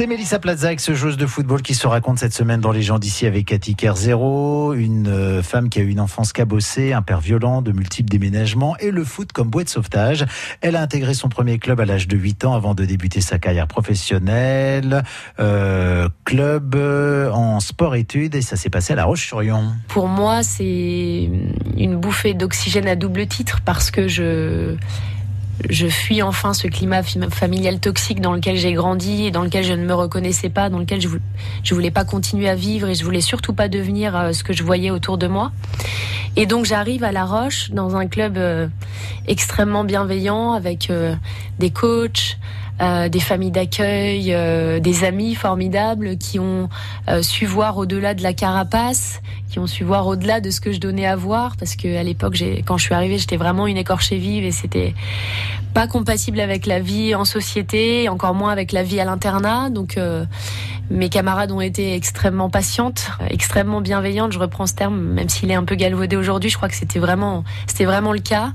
C'est Mélissa Plaza, ex-joueuse de football, qui se raconte cette semaine dans Les gens d'ici avec Cathy Kerzero, une euh, femme qui a eu une enfance cabossée, un père violent, de multiples déménagements et le foot comme bouée de sauvetage. Elle a intégré son premier club à l'âge de 8 ans avant de débuter sa carrière professionnelle. Euh, club euh, en sport-études et ça s'est passé à La Roche-sur-Yon. Pour moi, c'est une bouffée d'oxygène à double titre parce que je je fuis enfin ce climat familial toxique dans lequel j'ai grandi et dans lequel je ne me reconnaissais pas, dans lequel je voulais, voulais pas continuer à vivre et je voulais surtout pas devenir euh, ce que je voyais autour de moi. Et donc j'arrive à La Roche dans un club euh, extrêmement bienveillant avec euh, des coachs, des familles d'accueil, des amis formidables qui ont su voir au-delà de la carapace, qui ont su voir au-delà de ce que je donnais à voir, parce que à l'époque, quand je suis arrivée, j'étais vraiment une écorchée vive et c'était pas compatible avec la vie en société, encore moins avec la vie à l'internat. Donc euh, mes camarades ont été extrêmement patientes, extrêmement bienveillantes. Je reprends ce terme, même s'il est un peu galvaudé aujourd'hui. Je crois que c'était vraiment, c'était vraiment le cas.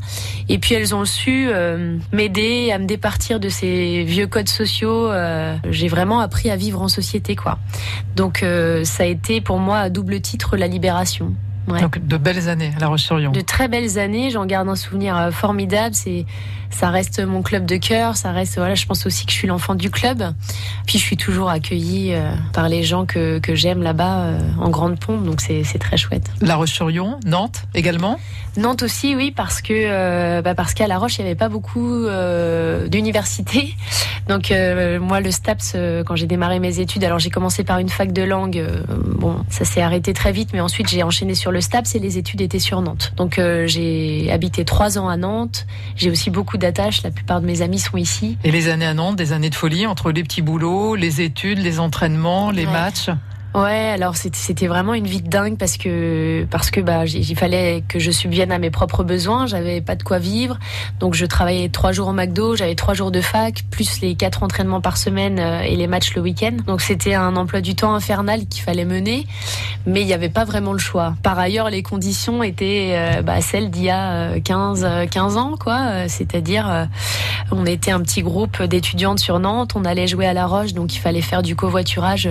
Et puis elles ont su euh, m'aider à me départir de ces vieux codes sociaux. Euh, j'ai vraiment appris à vivre en société, quoi. Donc ça a été pour moi à double titre la libération. Donc de belles années à La Roche-sur-Yon. De très belles années, j'en garde un souvenir euh, formidable. C'est, ça reste mon club de cœur, ça reste, voilà, je pense aussi que je suis l'enfant du club. Puis je suis toujours accueillie euh, par les gens que, que j'aime là-bas euh, en grande pompe, donc c'est, c'est très chouette. La Roche-sur-Yon, Nantes également. Nantes aussi, oui, parce que bah parce qu'à La Roche il n'y avait pas beaucoup d'universités. Donc moi le STAPS quand j'ai démarré mes études, alors j'ai commencé par une fac de langue. bon, ça s'est arrêté très vite, mais ensuite j'ai enchaîné sur le STAPS et les études étaient sur Nantes. Donc euh, j'ai habité trois ans à Nantes. J'ai aussi beaucoup d'attaches. La plupart de mes amis sont ici. Et les années à Nantes, des années de folie entre les petits boulots, les études, les entraînements, les matchs? Ouais, alors c'était vraiment une vie de dingue parce que parce que bah il fallait que je subvienne à mes propres besoins. J'avais pas de quoi vivre, donc je travaillais trois jours au McDo, j'avais trois jours de fac, plus les quatre entraînements par semaine euh, et les matchs le week-end. Donc c'était un emploi du temps infernal qu'il fallait mener, mais il n'y avait pas vraiment le choix. Par ailleurs, les conditions étaient euh, bah, celles d'il y a 15 euh, 15 ans, quoi. C'est-à-dire, on était un petit groupe d'étudiantes sur Nantes, on allait jouer à La Roche, donc il fallait faire du covoiturage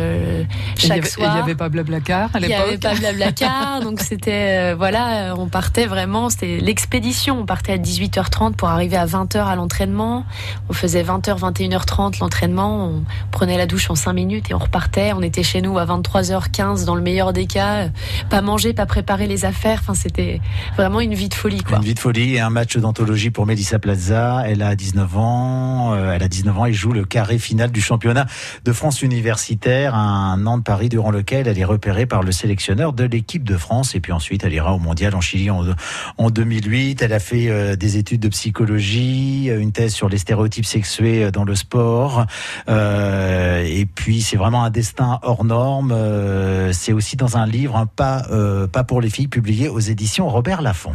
chaque il n'y avait pas Blablacar à l'époque. Il n'y avait pas Blablacar, donc c'était euh, voilà, on partait vraiment, c'était l'expédition. On partait à 18h30 pour arriver à 20h à l'entraînement. On faisait 20h, 21h30 l'entraînement. On prenait la douche en 5 minutes et on repartait. On était chez nous à 23h15 dans le meilleur des cas. Pas manger, pas préparer les affaires. Enfin, c'était vraiment une vie de folie, quoi. Une vie de folie et un match d'anthologie pour Mélissa Plaza. Elle a 19 ans. Euh, elle a 19 ans et joue le carré final du championnat de France universitaire, un Nantes-Paris durant lequel elle est repérée par le sélectionneur de l'équipe de France. Et puis ensuite, elle ira au mondial en Chili en, en 2008. Elle a fait euh, des études de psychologie, euh, une thèse sur les stéréotypes sexués euh, dans le sport. et puis, c'est vraiment un destin hors norme. c'est aussi dans un livre, un pas, pas pour les filles, publié aux éditions Robert Laffont.